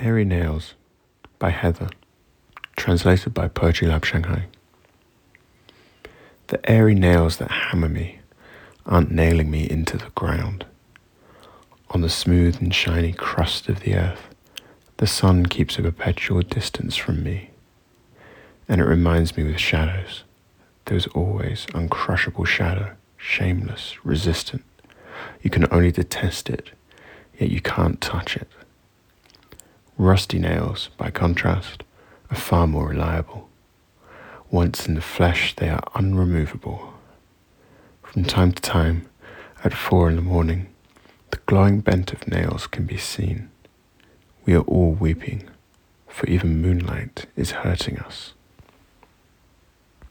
Airy Nails by Heather, translated by Poetry Lab Shanghai. The airy nails that hammer me aren't nailing me into the ground. On the smooth and shiny crust of the earth, the sun keeps a perpetual distance from me, and it reminds me with shadows. There's always uncrushable shadow, shameless, resistant. You can only detest it, yet you can't touch it. Rusty nails, by contrast, are far more reliable. Once in the flesh, they are unremovable. From time to time, at four in the morning, the glowing bent of nails can be seen. We are all weeping, for even moonlight is hurting us.